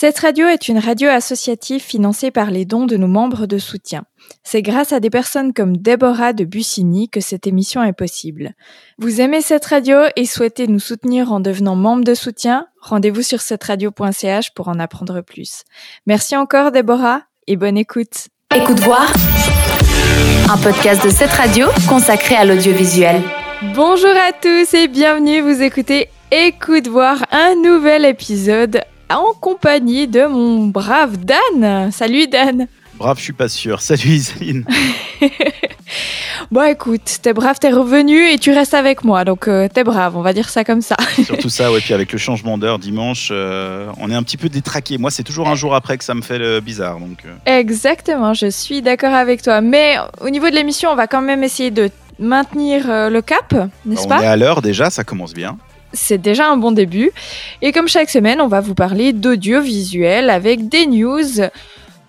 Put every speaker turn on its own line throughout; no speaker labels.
Cette radio est une radio associative financée par les dons de nos membres de soutien. C'est grâce à des personnes comme Déborah de Bussigny que cette émission est possible. Vous aimez cette radio et souhaitez nous soutenir en devenant membre de soutien? Rendez-vous sur cetteradio.ch pour en apprendre plus. Merci encore Déborah et bonne écoute.
Écoute voir un podcast de cette radio consacré à l'audiovisuel.
Bonjour à tous et bienvenue, vous écoutez Écoute voir un nouvel épisode en compagnie de mon brave Dan. Salut Dan.
Brave, je suis pas sûr. Salut Isaline.
bon écoute, t'es brave, t'es revenu et tu restes avec moi, donc euh, t'es brave, on va dire ça comme ça.
Surtout ça, ouais. Puis avec le changement d'heure dimanche, euh, on est un petit peu détraqué. Moi, c'est toujours un jour après que ça me fait le bizarre, donc. euh.
Exactement, je suis d'accord avec toi. Mais au niveau de l'émission, on va quand même essayer de maintenir le cap, n'est-ce
on
pas?
est à l'heure déjà, ça commence bien.
C'est déjà un bon début. Et comme chaque semaine, on va vous parler d'audiovisuel avec des news,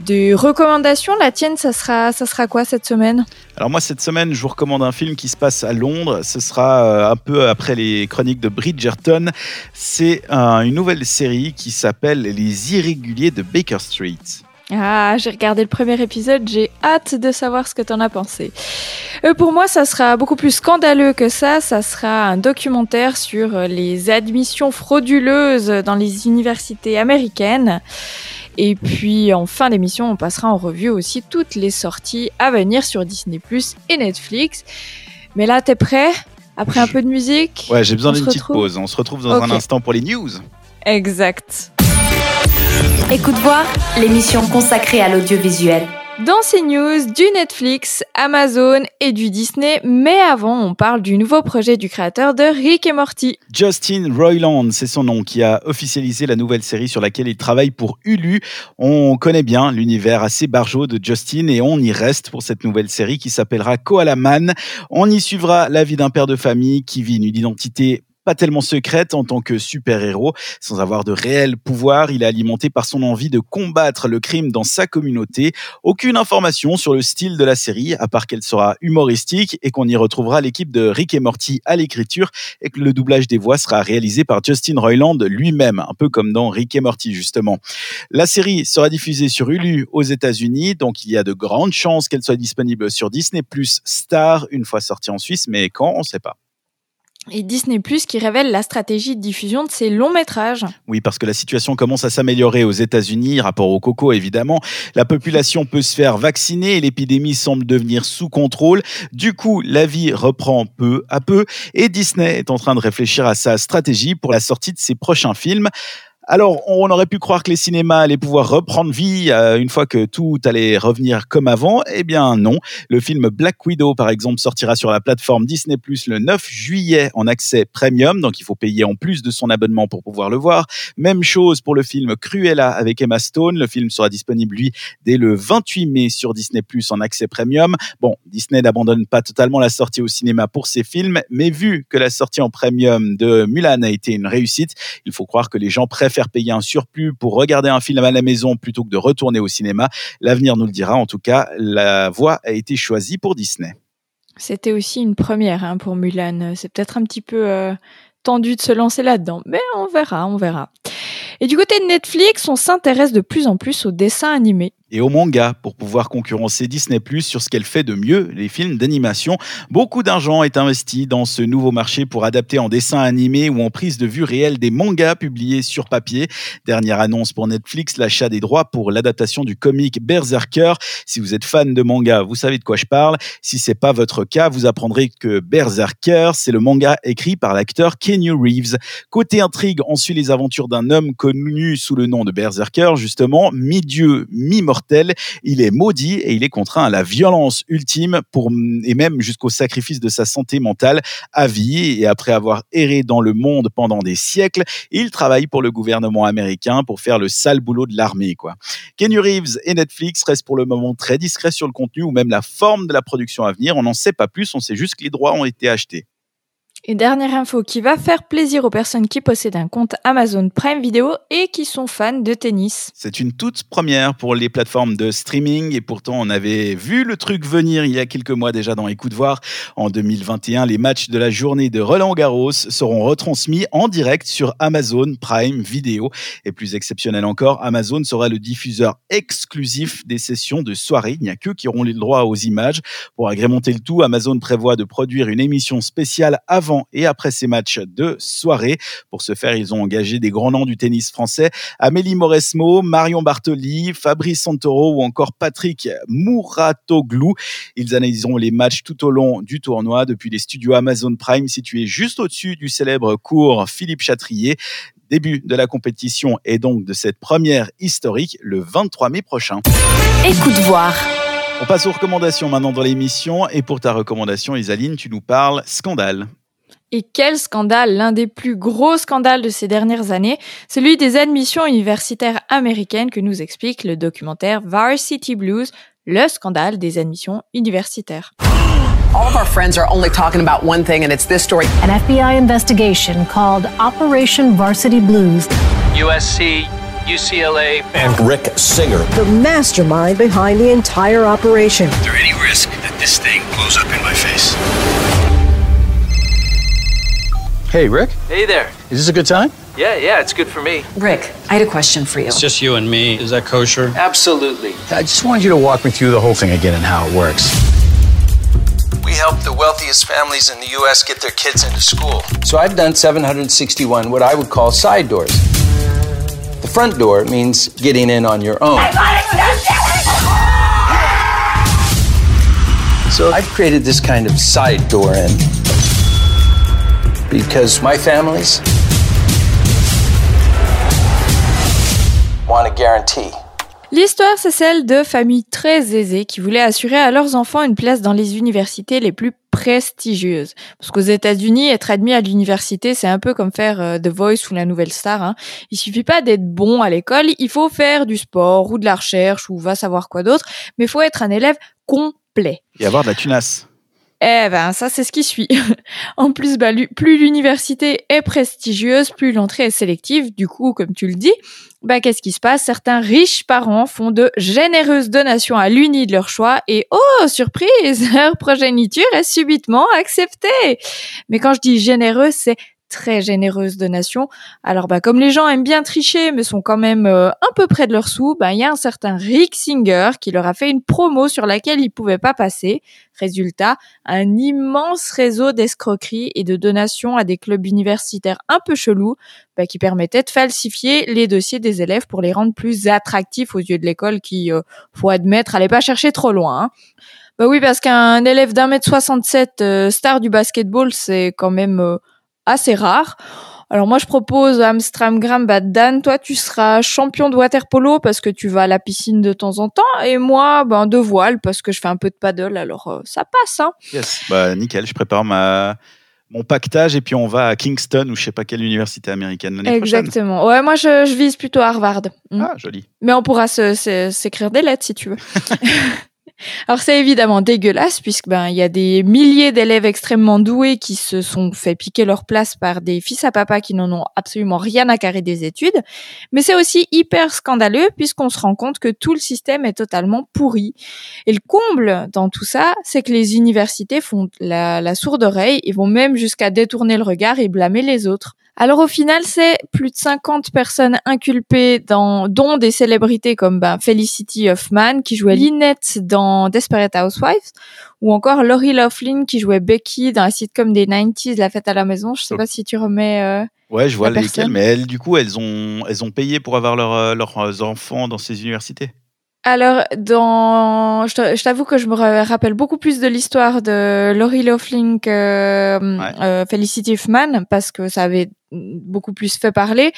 des recommandations. La tienne, ça sera, ça sera quoi cette semaine?
Alors moi, cette semaine, je vous recommande un film qui se passe à Londres. Ce sera euh, un peu après les chroniques de Bridgerton. C'est une nouvelle série qui s'appelle Les Irréguliers de Baker Street.
Ah, j'ai regardé le premier épisode, j'ai hâte de savoir ce que t'en as pensé. Euh, pour moi, ça sera beaucoup plus scandaleux que ça. Ça sera un documentaire sur euh, les admissions frauduleuses dans les universités américaines. Et puis, en fin d'émission, on passera en revue aussi toutes les sorties à venir sur Disney Plus et Netflix. Mais là, t'es prêt? Après un peu de musique?
Ouais, j'ai besoin d'une petite pause. On se retrouve dans un instant pour les news.
Exact.
Écoute voir l'émission consacrée à l'audiovisuel.
Dans ces news, du Netflix, Amazon et du Disney, mais avant, on parle du nouveau projet du créateur de Rick et Morty.
Justin Roiland, c'est son nom, qui a officialisé la nouvelle série sur laquelle il travaille pour Hulu. On connaît bien l'univers assez barjot de Justin et on y reste pour cette nouvelle série qui s'appellera Koala Man. On y suivra la vie d'un père de famille qui vit une identité pas tellement secrète en tant que super-héros. Sans avoir de réel pouvoir, il est alimenté par son envie de combattre le crime dans sa communauté. Aucune information sur le style de la série, à part qu'elle sera humoristique et qu'on y retrouvera l'équipe de Rick et Morty à l'écriture et que le doublage des voix sera réalisé par Justin Roiland lui-même, un peu comme dans Rick et Morty justement. La série sera diffusée sur Hulu aux États-Unis, donc il y a de grandes chances qu'elle soit disponible sur Disney Plus Star une fois sortie en Suisse, mais quand, on ne sait pas.
Et Disney Plus qui révèle la stratégie de diffusion de ses longs métrages.
Oui, parce que la situation commence à s'améliorer aux États-Unis, rapport au coco évidemment. La population peut se faire vacciner et l'épidémie semble devenir sous contrôle. Du coup, la vie reprend peu à peu et Disney est en train de réfléchir à sa stratégie pour la sortie de ses prochains films. Alors, on aurait pu croire que les cinémas allaient pouvoir reprendre vie euh, une fois que tout allait revenir comme avant. Eh bien, non. Le film Black Widow, par exemple, sortira sur la plateforme Disney Plus le 9 juillet en accès premium. Donc, il faut payer en plus de son abonnement pour pouvoir le voir. Même chose pour le film Cruella avec Emma Stone. Le film sera disponible, lui, dès le 28 mai sur Disney Plus en accès premium. Bon, Disney n'abandonne pas totalement la sortie au cinéma pour ses films, mais vu que la sortie en premium de Mulan a été une réussite, il faut croire que les gens préfèrent payer un surplus pour regarder un film à la maison plutôt que de retourner au cinéma. L'avenir nous le dira. En tout cas, la voie a été choisie pour Disney.
C'était aussi une première hein, pour Mulan. C'est peut-être un petit peu euh, tendu de se lancer là-dedans, mais on verra, on verra. Et du côté de Netflix, on s'intéresse de plus en plus aux dessins animés.
Et au manga pour pouvoir concurrencer Disney Plus sur ce qu'elle fait de mieux, les films d'animation. Beaucoup d'argent est investi dans ce nouveau marché pour adapter en dessin animé ou en prise de vue réelle des mangas publiés sur papier. Dernière annonce pour Netflix, l'achat des droits pour l'adaptation du comic Berserker. Si vous êtes fan de manga, vous savez de quoi je parle. Si c'est pas votre cas, vous apprendrez que Berserker, c'est le manga écrit par l'acteur Keanu Reeves. Côté intrigue, on suit les aventures d'un homme connu sous le nom de Berserker, justement, mi-dieu, mi-mortel. Il est maudit et il est contraint à la violence ultime pour, et même jusqu'au sacrifice de sa santé mentale à vie. Et après avoir erré dans le monde pendant des siècles, il travaille pour le gouvernement américain pour faire le sale boulot de l'armée, quoi. Kenny Reeves et Netflix restent pour le moment très discrets sur le contenu ou même la forme de la production à venir. On n'en sait pas plus, on sait juste que les droits ont été achetés.
Et dernière info qui va faire plaisir aux personnes qui possèdent un compte Amazon Prime Video et qui sont fans de tennis.
C'est une toute première pour les plateformes de streaming et pourtant on avait vu le truc venir il y a quelques mois déjà dans Écoute voir. En 2021, les matchs de la journée de Roland Garros seront retransmis en direct sur Amazon Prime Video. Et plus exceptionnel encore, Amazon sera le diffuseur exclusif des sessions de soirée. Il n'y a que qui auront le droit aux images. Pour agrémenter le tout, Amazon prévoit de produire une émission spéciale avant et après ces matchs de soirée. Pour ce faire, ils ont engagé des grands noms du tennis français, Amélie Mauresmo, Marion Bartoli, Fabrice Santoro ou encore Patrick Mouratoglou. Ils analyseront les matchs tout au long du tournoi depuis les studios Amazon Prime situés juste au-dessus du célèbre cours Philippe Chatrier. Début de la compétition et donc de cette première historique le 23 mai prochain.
Écoute voir.
On passe aux recommandations maintenant dans l'émission. Et pour ta recommandation, Isaline, tu nous parles scandale.
Et quel scandale, l'un des plus gros scandales de ces dernières années, celui des admissions universitaires américaines que nous explique le documentaire Varsity Blues, le scandale des admissions universitaires.
All of our friends are only talking about one thing, and it's this story.
An FBI investigation called Operation Varsity Blues.
USC, UCLA,
and Rick Singer.
The mastermind behind the entire operation.
Is there any risk that this thing blows up in my face?
Hey, Rick.
Hey there.
Is this a good time?
Yeah, yeah, it's good for me.
Rick, I had a question for you.
It's just you and me. Is that kosher?
Absolutely.
I just wanted you to walk me through the whole thing again and how it works.
We help the wealthiest families in the U.S. get their kids into school.
So I've done 761 what I would call side doors. The front door means getting in on your own. So I've created this kind of side door in because my families want a guarantee.
L'histoire, c'est celle de familles très aisées qui voulaient assurer à leurs enfants une place dans les universités les plus prestigieuses. Parce qu'aux États-Unis, être admis à l'université, c'est un peu comme faire euh, The Voice ou la Nouvelle Star. Hein. Il suffit pas d'être bon à l'école, il faut faire du sport ou de la recherche ou va savoir quoi d'autre, mais il faut être un élève complet.
Et avoir de la tunasse.
Eh ben, ça, c'est ce qui suit. en plus, bah, plus l'université est prestigieuse, plus l'entrée est sélective. Du coup, comme tu le dis, bah, qu'est-ce qui se passe? Certains riches parents font de généreuses donations à l'uni de leur choix et, oh, surprise, leur progéniture est subitement acceptée. Mais quand je dis généreuse, c'est très généreuse donation. Alors bah comme les gens aiment bien tricher mais sont quand même euh, un peu près de leurs sous, bah il y a un certain Rick Singer qui leur a fait une promo sur laquelle ils pouvaient pas passer. Résultat, un immense réseau d'escroqueries et de donations à des clubs universitaires un peu chelous bah, qui permettaient de falsifier les dossiers des élèves pour les rendre plus attractifs aux yeux de l'école qui, euh, faut admettre, allait pas chercher trop loin. Hein. Bah oui, parce qu'un élève d'un mètre 67 euh, star du basketball, c'est quand même euh, assez rare. Alors moi je propose à Amstramgram, bah Dan, toi tu seras champion de water polo parce que tu vas à la piscine de temps en temps et moi ben de voile parce que je fais un peu de paddle alors euh, ça passe hein.
Yes, bah nickel, je prépare ma mon pactage et puis on va à Kingston ou je sais pas quelle université américaine l'année
prochaine. Exactement. Ouais, moi je, je, vise plutôt Harvard.
Hmm. Ah, joli.
Mais on pourra s'écrire des lettres si tu veux. Alors c'est évidemment dégueulasse puisque ben il y a des milliers d'élèves extrêmement doués qui se sont fait piquer leur place par des fils à papa qui n'en ont absolument rien à carrer des études, mais c'est aussi hyper scandaleux puisqu'on se rend compte que tout le système est totalement pourri. Et le comble dans tout ça, c'est que les universités font la, la sourde oreille et vont même jusqu'à détourner le regard et blâmer les autres. Alors au final, c'est plus de 50 personnes inculpées, dans, dont des célébrités comme ben, Felicity Huffman qui jouait Lynette dans Desperate Housewives, ou encore Laurie Laughlin qui jouait Becky dans la sitcom des 90s, La fête à la maison. Je sais pas si tu remets. Euh,
ouais, je vois lesquelles, mais elles, du coup, elles ont, elles ont payé pour avoir euh, leurs enfants dans ces universités.
Alors, dans, je t'avoue que je me rappelle beaucoup plus de l'histoire de Laurie Laughlin que euh, Felicity Huffman parce que ça avait beaucoup plus fait parler.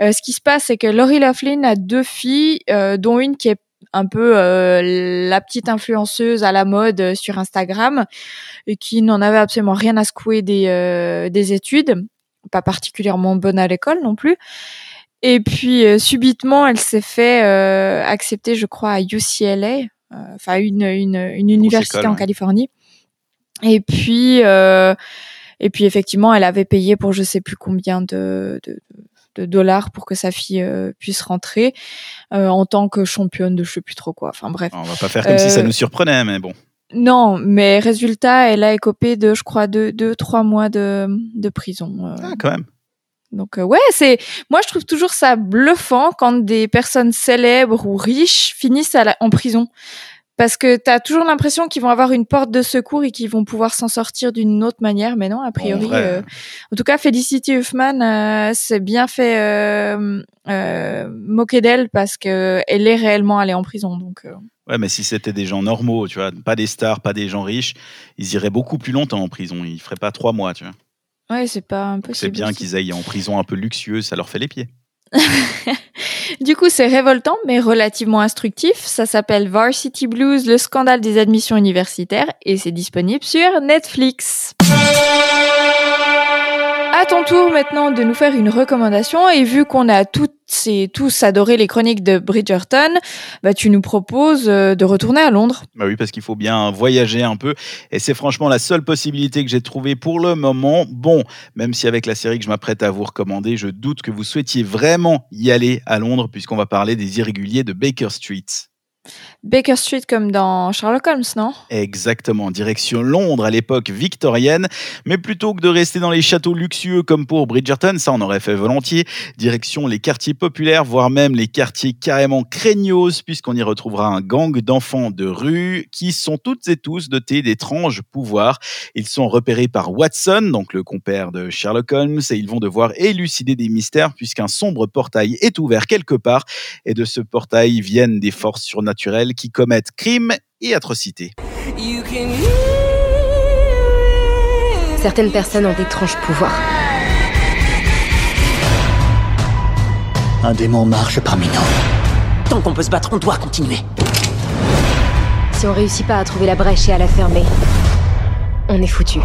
Euh, ce qui se passe, c'est que Laurie Laughlin a deux filles, euh, dont une qui est un peu euh, la petite influenceuse à la mode sur Instagram et qui n'en avait absolument rien à secouer des, des études, pas particulièrement bonne à l'école non plus. Et puis subitement, elle s'est fait accepter, je crois, à UCLA, enfin une, une, une université en Californie. Et puis Et puis effectivement, elle avait payé pour je sais plus combien de, de, de dollars pour que sa fille euh, puisse rentrer euh, en tant que championne de je sais plus trop quoi. Enfin bref.
On va pas faire comme si ça
Euh,
nous surprenait, mais bon.
Non, mais résultat, elle a écopé de, je crois, deux, deux trois mois de, de prison. euh.
Ah, quand même.
Donc euh, ouais, c'est moi je trouve toujours ça bluffant quand des personnes célèbres ou riches finissent à la- en prison. Parce que tu as toujours l'impression qu'ils vont avoir une porte de secours et qu'ils vont pouvoir s'en sortir d'une autre manière, mais non, a priori. euh, en tout cas, Felicity Huffman euh, s'est bien fait moquer d'elle parce que elle est réellement allée en prison. Donc
Ouais, mais si c'était des gens normaux, tu vois, pas des stars, pas des gens riches, ils iraient beaucoup plus longtemps en prison. Ils feraient pas trois mois, tu vois.
Ouais, c'est pas impossible.
C'est bien qu'ils aillent en prison un peu luxueuse, ça leur fait les pieds.
Du coup, c'est révoltant, mais relativement instructif. Ça s'appelle Varsity Blues, le scandale des admissions universitaires, et c'est disponible sur Netflix. À ton tour maintenant de nous faire une recommandation, et vu qu'on a toutes et tous adoré les chroniques de Bridgerton, bah, tu nous proposes euh, de retourner à Londres.
Bah oui, parce qu'il faut bien voyager un peu. Et c'est franchement la seule possibilité que j'ai trouvée pour le moment. Bon, même si avec la série que je m'apprête à vous recommander, je doute que vous souhaitiez vraiment y aller à Londres, puisqu'on va parler des irréguliers de Baker Street.
Baker Street comme dans Sherlock Holmes, non?
Exactement, direction Londres à l'époque victorienne. Mais plutôt que de rester dans les châteaux luxueux comme pour Bridgerton, ça on aurait fait volontiers, direction les quartiers populaires, voire même les quartiers carrément craignos, puisqu'on y retrouvera un gang d'enfants de rue qui sont toutes et tous dotés d'étranges pouvoirs. Ils sont repérés par Watson, donc le compère de Sherlock Holmes, et ils vont devoir élucider des mystères puisqu'un sombre portail est ouvert quelque part, et de ce portail viennent des forces surnaturelles qui commettent crimes et atrocités.
Certaines personnes ont d'étranges pouvoirs.
Un démon marche parmi nous. Tant qu'on peut se battre, on doit continuer.
Si on réussit pas à trouver la brèche et à la fermer, on est foutu.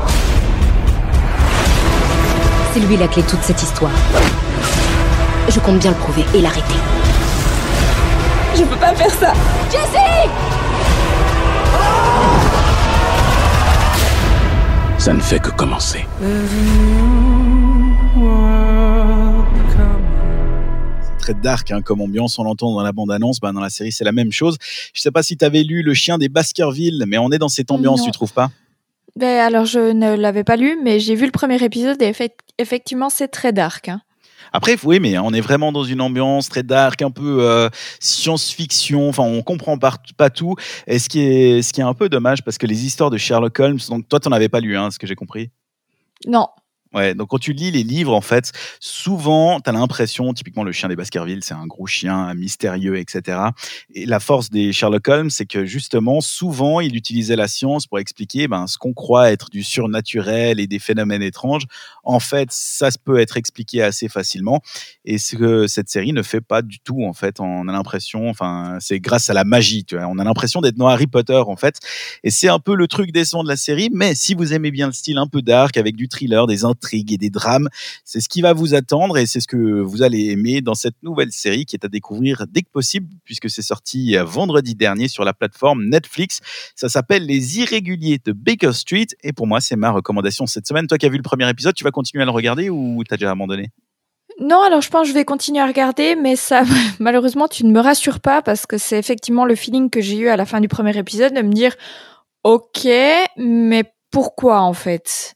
C'est lui la clé de toute cette histoire. Je compte bien le prouver et l'arrêter.
Je peux pas faire ça.
Jessie
Ça ne fait que commencer.
C'est très dark hein, comme ambiance, on l'entend dans la bande-annonce, bah, dans la série c'est la même chose. Je sais pas si tu avais lu Le chien des Baskerville, mais on est dans cette ambiance,
Non.
tu trouves pas?
Ben alors je ne l'avais pas lu, mais j'ai vu le premier épisode et effect- effectivement c'est très dark. hein.
Après, oui, mais on est vraiment dans une ambiance très dark, un peu euh, science-fiction. Enfin, on comprend pas, pas tout. Et ce qui est, ce qui est un peu dommage, parce que les histoires de Sherlock Holmes, donc toi, tu n'en avais pas lu, hein, ce que j'ai compris.
Non.
Ouais, donc quand tu lis les livres, en fait, souvent, tu as l'impression, typiquement, le chien des Baskerville, c'est un gros chien mystérieux, etc. Et la force des Sherlock Holmes, c'est que justement, souvent, il utilisait la science pour expliquer ben, ce qu'on croit être du surnaturel et des phénomènes étranges. En fait, ça peut être expliqué assez facilement. Et ce que cette série ne fait pas du tout, en fait. On a l'impression, enfin, c'est grâce à la magie, tu vois. On a l'impression d'être dans Harry Potter, en fait. Et c'est un peu le truc décevant de la série. Mais si vous aimez bien le style un peu dark, avec du thriller, des intrigues et des drames, c'est ce qui va vous attendre et c'est ce que vous allez aimer dans cette nouvelle série qui est à découvrir dès que possible, puisque c'est sorti vendredi dernier sur la plateforme Netflix. Ça s'appelle Les Irréguliers de Baker Street. Et pour moi, c'est ma recommandation cette semaine. Toi qui as vu le premier épisode, tu vas continuer à le regarder ou t'as déjà abandonné?
Non, alors je pense que je vais continuer à regarder, mais ça, malheureusement, tu ne me rassures pas parce que c'est effectivement le feeling que j'ai eu à la fin du premier épisode de me dire, ok, mais pourquoi en fait?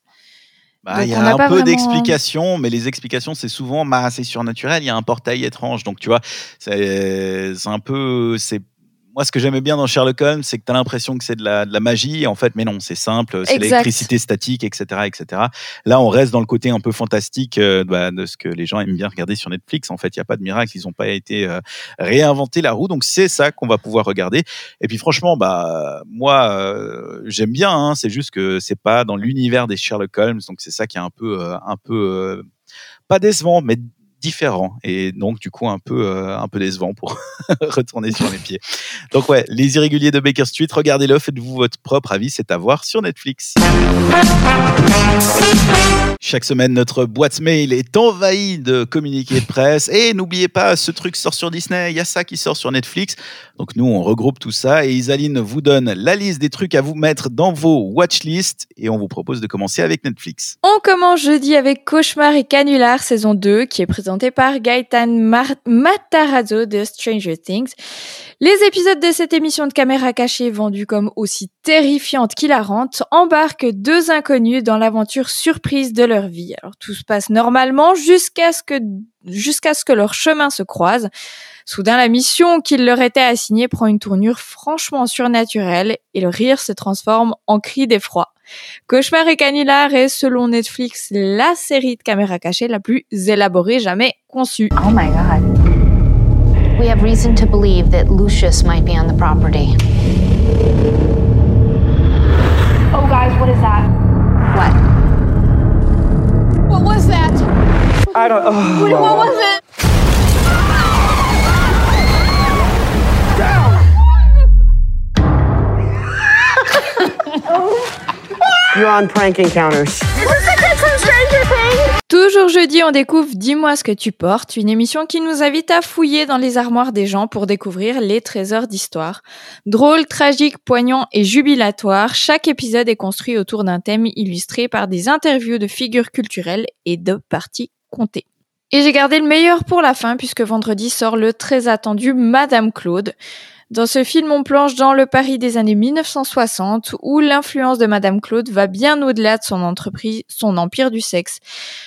Bah, il y a un peu
vraiment-
d'explications, mais les explications, c'est souvent bah, c'est surnaturel, il y a un portail étrange. Donc, tu vois, c'est c'est un peu. c'est Moi, ce que j'aimais bien dans Sherlock Holmes, c'est que tu as l'impression que c'est de la, de la magie. En fait, mais non, c'est simple, c'est l'électricité statique, etc., etc. Là, on reste dans le côté un peu fantastique euh, bah, de ce que les gens aiment bien regarder sur Netflix. En fait, il n'y a pas de miracle, ils n'ont pas été euh, réinventés la roue. Donc, c'est ça qu'on va pouvoir regarder. Et puis, franchement, bah, moi, euh, j'aime bien. hein, c'est juste que c'est pas dans l'univers des Sherlock Holmes. Donc, c'est ça qui est un peu, euh, un peu pas décevant, mais différent et donc du coup un peu euh, un peu décevant pour retourner sur mes pieds. Donc ouais, Les Irréguliers de Baker Street, regardez-le, faites-vous votre propre avis, c'est à voir sur Netflix. Chaque semaine, notre boîte mail est envahie de communiqués de presse. Et n'oubliez pas, ce truc sort sur Disney, il y a ça qui sort sur Netflix. Donc nous, on regroupe tout ça et Isaline vous donne la liste des trucs à vous mettre dans vos watchlists et on vous propose de commencer avec Netflix.
On commence jeudi avec Cauchemar et Canular saison 2 qui est par Matarazzo de Stranger Things. Les épisodes de cette émission de caméra cachée vendue comme aussi terrifiante qu'hilarante embarquent deux inconnus dans l'aventure surprise de leur vie. Alors tout se passe normalement jusqu'à ce que jusqu'à ce que leurs chemins se croisent. Soudain, la mission qui leur était assignée prend une tournure franchement surnaturelle et le rire se transforme en cri d'effroi. Cauchemar et Canular est, selon Netflix, la série de caméra cachée la plus élaborée jamais conçue.
Oh my god. We have reason to believe that Lucius might be on the property.
Oh, guys, what is that?
What?
What was that?
I don't. Oh.
What, what was it?
You're on prank encounters.
Toujours jeudi, on découvre Dis-moi ce que tu portes, une émission qui nous invite à fouiller dans les armoires des gens pour découvrir les trésors d'histoire. Drôle, tragique, poignant et jubilatoire, chaque épisode est construit autour d'un thème illustré par des interviews de figures culturelles et de parties comptées. Et j'ai gardé le meilleur pour la fin puisque vendredi sort le très attendu Madame Claude. Dans ce film, on plonge dans le Paris des années 1960 où l'influence de Madame Claude va bien au-delà de son entreprise, son empire du sexe,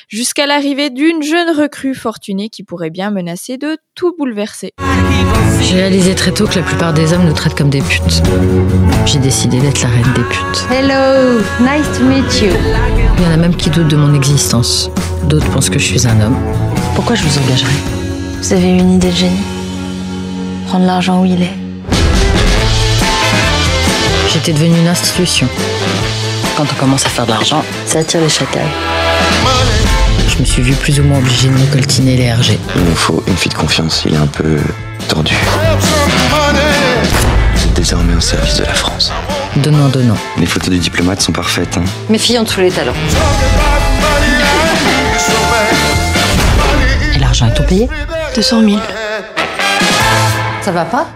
jusqu'à l'arrivée d'une jeune recrue fortunée qui pourrait bien menacer de tout bouleverser.
J'ai réalisé très tôt que la plupart des hommes nous traitent comme des putes. J'ai décidé d'être la reine des putes.
Hello, nice to meet you.
Il y en a même qui doutent de mon existence. D'autres pensent que je suis un homme. Pourquoi je vous engagerais?
Vous avez une idée de génie? Prendre l'argent où il est.
J'étais devenue une institution. Quand on commence à faire de l'argent, ça attire les chacals. Je me suis vue plus ou moins obligée de me coltiner les RG.
Il nous faut une fille de confiance, il est un peu tordu. Vous êtes désormais au service de la France.
Donnant, donnant.
Les photos du diplomate sont parfaites. Hein.
Mes filles ont tous les talents. Et l'argent est tout payé?
200 000.
Ça va pas?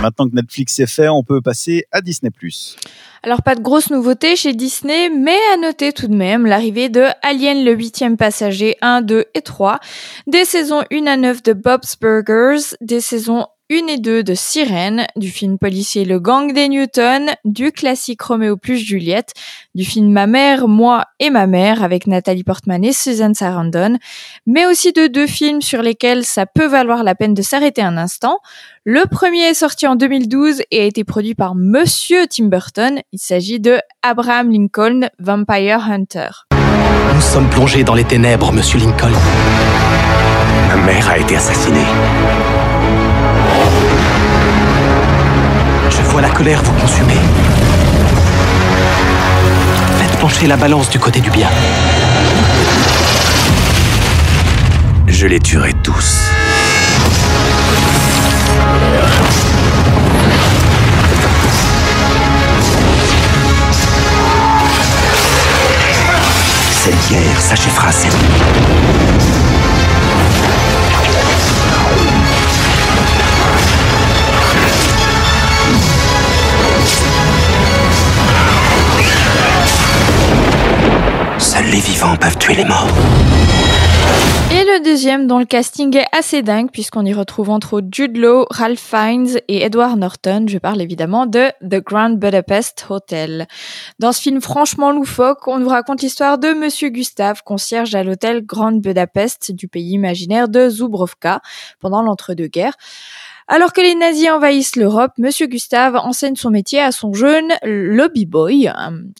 Maintenant que Netflix est fait, on peut passer à Disney+.
Alors pas de grosses nouveautés chez Disney, mais à noter tout de même l'arrivée de Alien le huitième passager 1, 2 et 3, des saisons 1 à 9 de Bob's Burgers, des saisons 1 et 2 de Sirène, du film policier Le Gang des Newton, du classique Roméo plus Juliette, du film Ma mère, moi et ma mère avec Nathalie Portman et Susan Sarandon, mais aussi de deux films sur lesquels ça peut valoir la peine de s'arrêter un instant. Le premier est sorti en 2012 et a été produit par Monsieur Tim Burton. Il s'agit de Abraham Lincoln, Vampire Hunter.
Nous sommes plongés dans les ténèbres, Monsieur Lincoln. Ma mère a été assassinée. Vois la colère vous consumer. Faites pencher la balance du côté du bien. Je les tuerai tous. Cette guerre s'achèvera cette nuit. Peuvent tuer les morts.
Et le deuxième, dont le casting est assez dingue, puisqu'on y retrouve entre autres Jude Law, Ralph Fiennes et Edward Norton. Je parle évidemment de The Grand Budapest Hotel. Dans ce film franchement loufoque, on nous raconte l'histoire de Monsieur Gustave, concierge à l'hôtel Grand Budapest du pays imaginaire de Zubrovka pendant l'entre-deux-guerres. Alors que les nazis envahissent l'Europe, Monsieur Gustave enseigne son métier à son jeune lobby boy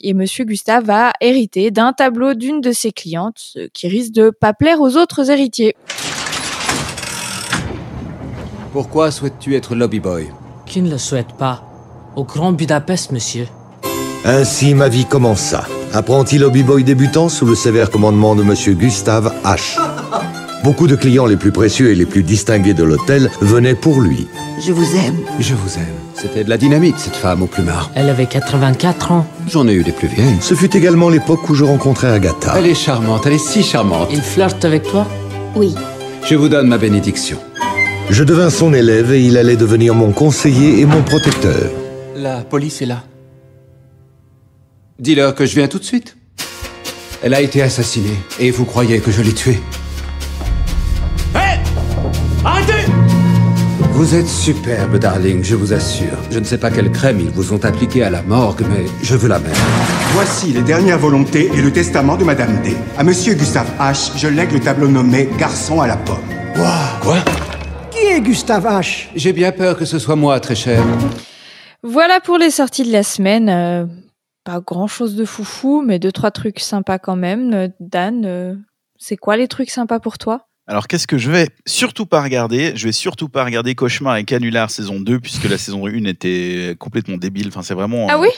et Monsieur Gustave va hériter d'un tableau d'une de ses clientes, ce qui risque de pas plaire aux autres héritiers.
Pourquoi souhaites-tu être lobby boy?
Qui ne le souhaite pas? Au Grand Budapest, monsieur.
Ainsi ma vie commença. Apprenti lobby boy débutant sous le sévère commandement de Monsieur Gustave H. Beaucoup de clients les plus précieux et les plus distingués de l'hôtel venaient pour lui.
Je vous aime.
Je vous aime. C'était de la dynamite, cette femme au plumard.
Elle avait 84 ans.
J'en ai eu des plus vieilles.
Ce fut également l'époque où je rencontrais Agatha.
Elle est charmante, elle est si charmante.
Il flirte avec toi?
Oui.
Je vous donne ma bénédiction.
Je devins son élève et il allait devenir mon conseiller et mon protecteur.
La police est là. Dis-leur que je viens tout de suite. Elle a été assassinée et vous croyez que je l'ai tuée.
Arrêtez
Vous êtes superbe, darling, je vous assure. Je ne sais pas quelle crème ils vous ont appliquée à la morgue, mais je veux la même.
Voici les dernières volontés et le testament de Madame D. À Monsieur Gustave H, je lègue le tableau nommé Garçon à la pomme.
Quoi?
Qui est Gustave H?
J'ai bien peur que ce soit moi, très cher.
Voilà pour les sorties de la semaine. Euh, pas grand chose de foufou, mais deux, trois trucs sympas quand même. Euh, Dan, euh, c'est quoi les trucs sympas pour toi?
Alors, qu'est-ce que je vais surtout pas regarder? Je vais surtout pas regarder Cauchemar et Canular saison 2, puisque la saison 1 était complètement débile. Enfin, c'est vraiment.
Ah oui?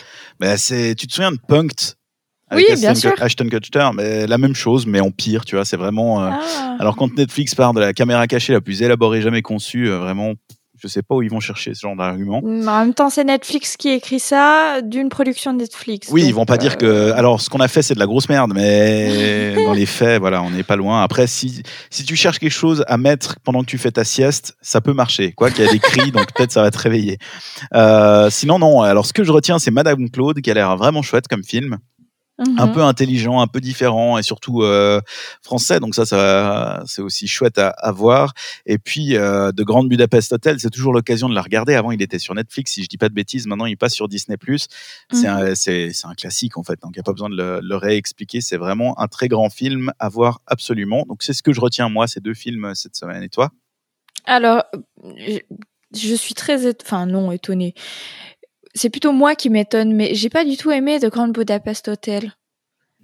bah, c'est, Tu te souviens de Punked
Oui,
avec
bien
Ashton,
sûr.
Ashton Kutcher, mais la même chose, mais en pire, tu vois. C'est vraiment. euh,
Ah.
Alors, quand Netflix part de la caméra cachée la plus élaborée jamais conçue, euh, vraiment, je sais pas où ils vont chercher ce genre d'argument.
Mm, En même temps, c'est Netflix qui écrit ça d'une production de Netflix.
Oui, ils vont pas
euh,
dire que. Alors, ce qu'on a fait, c'est de la grosse merde, mais dans les faits, voilà, on n'est pas loin. Après, si, si tu cherches quelque chose à mettre pendant que tu fais ta sieste, ça peut marcher. Quoi qu'il y a des cris, donc peut-être ça va te réveiller. Euh, sinon, non. Alors, ce que je retiens, c'est Madame Claude, qui a l'air vraiment chouette comme film. Un
mhm.
peu intelligent, un peu différent et surtout euh, français. Donc ça, ça c'est aussi chouette à, à voir. Et puis euh, de Grande Budapest Hotel, c'est toujours l'occasion de la regarder. Avant, il était sur Netflix, si je dis pas de bêtises. Maintenant, il passe sur Disney+. C'est un, c'est un classique en fait. Donc il n'y a pas besoin de le, le réexpliquer. C'est vraiment un très grand film à voir absolument. Donc c'est ce que je retiens moi, ces deux films euh, cette semaine. Et toi?
Alors, je, je suis très, enfin non, étonnée. C'est plutôt moi qui m'étonne, mais j'ai pas du tout aimé The Grand Budapest Hotel.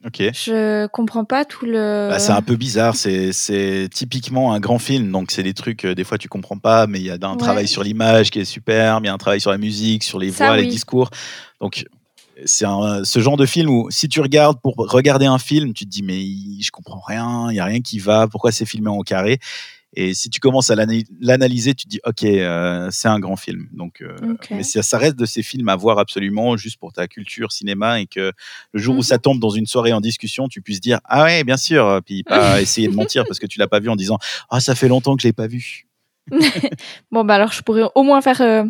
Ok.
Je comprends pas tout le.
Bah, c'est un peu bizarre, c'est c'est typiquement un grand film, donc c'est des trucs, euh, des fois tu comprends pas, mais il y a un
Ouais.
travail sur l'image qui est superbe, il y a un travail sur la musique, sur les
Ça,
voix, les
oui.
discours. Donc c'est un- ce genre de film où si tu regardes pour regarder un film, tu te dis mais je comprends rien, il y a rien qui va, pourquoi c'est filmé en carré? Et si tu commences à l'ana- l'analyser, tu te dis ok, euh, c'est un grand film. Donc, euh, mais ça, ça reste de ces films à voir absolument, juste pour ta culture cinéma et que le jour où ça tombe dans une soirée en discussion, tu puisses dire ah ouais, bien sûr, puis pas essayer de mentir parce que tu l'as pas vu en disant ah ça fait longtemps que je l'ai pas vu.
Bon, bah alors je pourrais au moins faire. euh,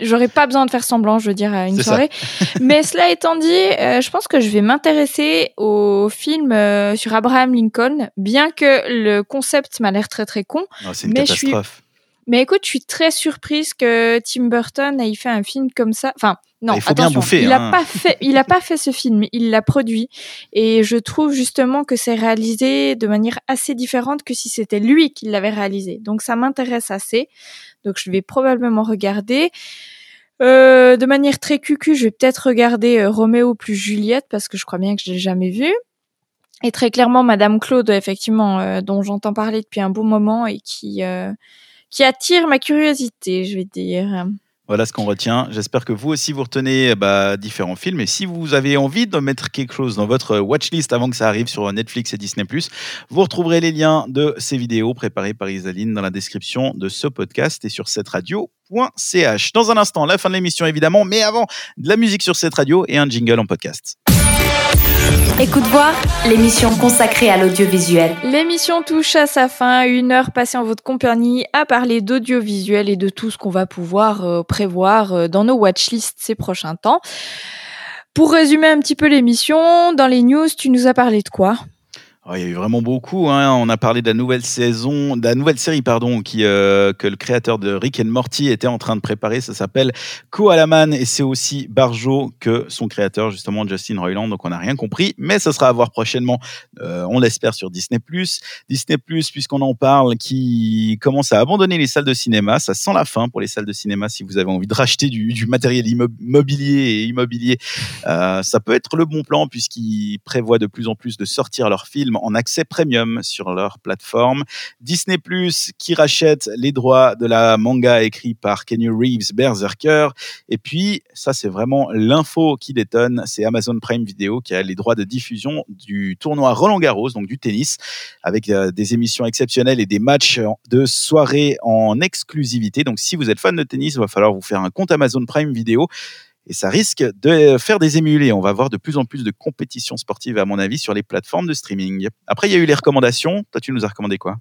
J'aurais pas besoin de faire semblant, je veux dire, à une soirée. Mais cela étant dit, euh, je pense que je vais m'intéresser au film euh, sur Abraham Lincoln, bien que le concept m'a l'air très très con.
Non, c'est une
Mais je suis-
catastrophe.
Mais écoute, je suis très surprise que Tim Burton ait fait un film comme ça. Enfin, non,
Il faut bien
attention,
bouffer,
il
hein.
a pas fait, il a pas fait ce film, il l'a produit. Et je trouve justement que c'est réalisé de manière assez différente que si c'était lui qui l'avait réalisé. Donc ça m'intéresse assez. Donc je vais probablement regarder. Euh, de manière très cucu, je vais peut-être regarder euh, Roméo plus Juliette parce que je crois bien que je l'ai jamais vu. Et très clairement, Madame Claude, effectivement, euh, dont j'entends parler depuis un bon moment et qui euh, qui attire ma curiosité, je vais dire.
Voilà ce qu'on retient. J'espère que vous aussi vous retenez bah, différents films. Et si vous avez envie de mettre quelque chose dans votre watchlist avant que ça arrive sur Netflix et Disney+, vous retrouverez les liens de ces vidéos préparées par Isaline dans la description de ce podcast et sur cette radio.ch. Dans un instant, la fin de l'émission évidemment, mais avant, de la musique sur cette radio et un jingle en podcast.
Écoute voir, l'émission consacrée à l'audiovisuel.
L'émission touche à sa fin, une heure passée en votre compagnie à parler d'audiovisuel et de tout ce qu'on va pouvoir euh, prévoir euh, dans nos watchlists ces prochains temps. Pour résumer un petit peu l'émission, dans les news, tu nous as parlé de quoi?
Oh, il y a eu vraiment beaucoup. hein. On a parlé de la nouvelle saison, de la nouvelle série, pardon, qui, euh, que le créateur de Rick and Morty était en train de préparer. Ça s'appelle Koalaman et c'est aussi Barjo que son créateur, justement, Justin Roiland. Donc, on n'a rien compris, mais ça sera à voir prochainement. euh, on l'espère sur Disney+. Disney+, puisqu'on en parle, qui commence à abandonner les salles de cinéma. Ça sent la fin pour les salles de cinéma. Si vous avez envie de racheter du, du matériel mobilier et immobilier, euh, ça peut être le bon plan puisqu'ils prévoient de plus en plus de sortir leurs films en accès premium sur leur plateforme. Disney Plus qui rachète les droits de la manga écrit par Kenny Reeves, Berserker. Et puis, ça c'est vraiment l'info qui détonne, c'est Amazon Prime Video qui a les droits de diffusion du tournoi Roland Garros, donc du tennis, avec euh, des émissions exceptionnelles et des matchs de soirée en exclusivité. Donc si vous êtes fan de tennis, il va falloir vous faire un compte Amazon Prime Video et ça risque de faire des émulés. On va voir de plus en plus de compétitions sportives, à mon avis, sur les plateformes de streaming. Après, il y a eu les recommandations. Toi, tu nous as recommandé quoi?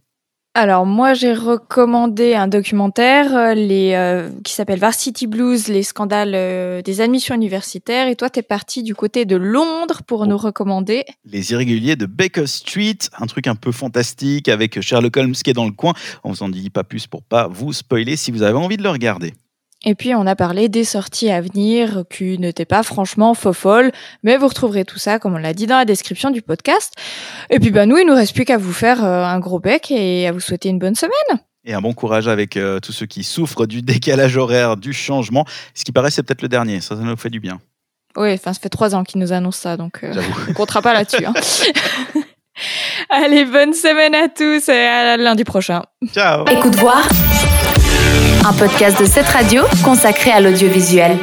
Alors moi j'ai recommandé un documentaire euh, les, euh, qui s'appelle Varsity Blues, les scandales euh, des admissions universitaires. Et toi t'es parti du côté de Londres pour nous recommander
Les irréguliers de Baker Street, un truc un peu fantastique avec Sherlock Holmes qui est dans le coin. On vous en dit pas plus pour pas vous spoiler si vous avez envie de le regarder.
Et puis on a parlé des sorties à venir qui n'étaient pas franchement faux folles, mais vous retrouverez tout ça comme on l'a dit dans la description du podcast. Et puis bah nous il nous reste plus qu'à vous faire euh, un gros bec et à vous souhaiter une bonne semaine.
Et un bon courage avec euh, tous ceux qui souffrent du décalage horaire, du changement. Ce qui paraît c'est peut-être le dernier, ça, ça nous fait du bien.
Oui, enfin ça fait trois ans qu'ils nous annoncent ça, donc euh, on comptera pas là-dessus. Hein. Allez, bonne semaine à tous et à lundi prochain.
Ciao.
Écoute voir un podcast de cette radio consacré à l'audiovisuel.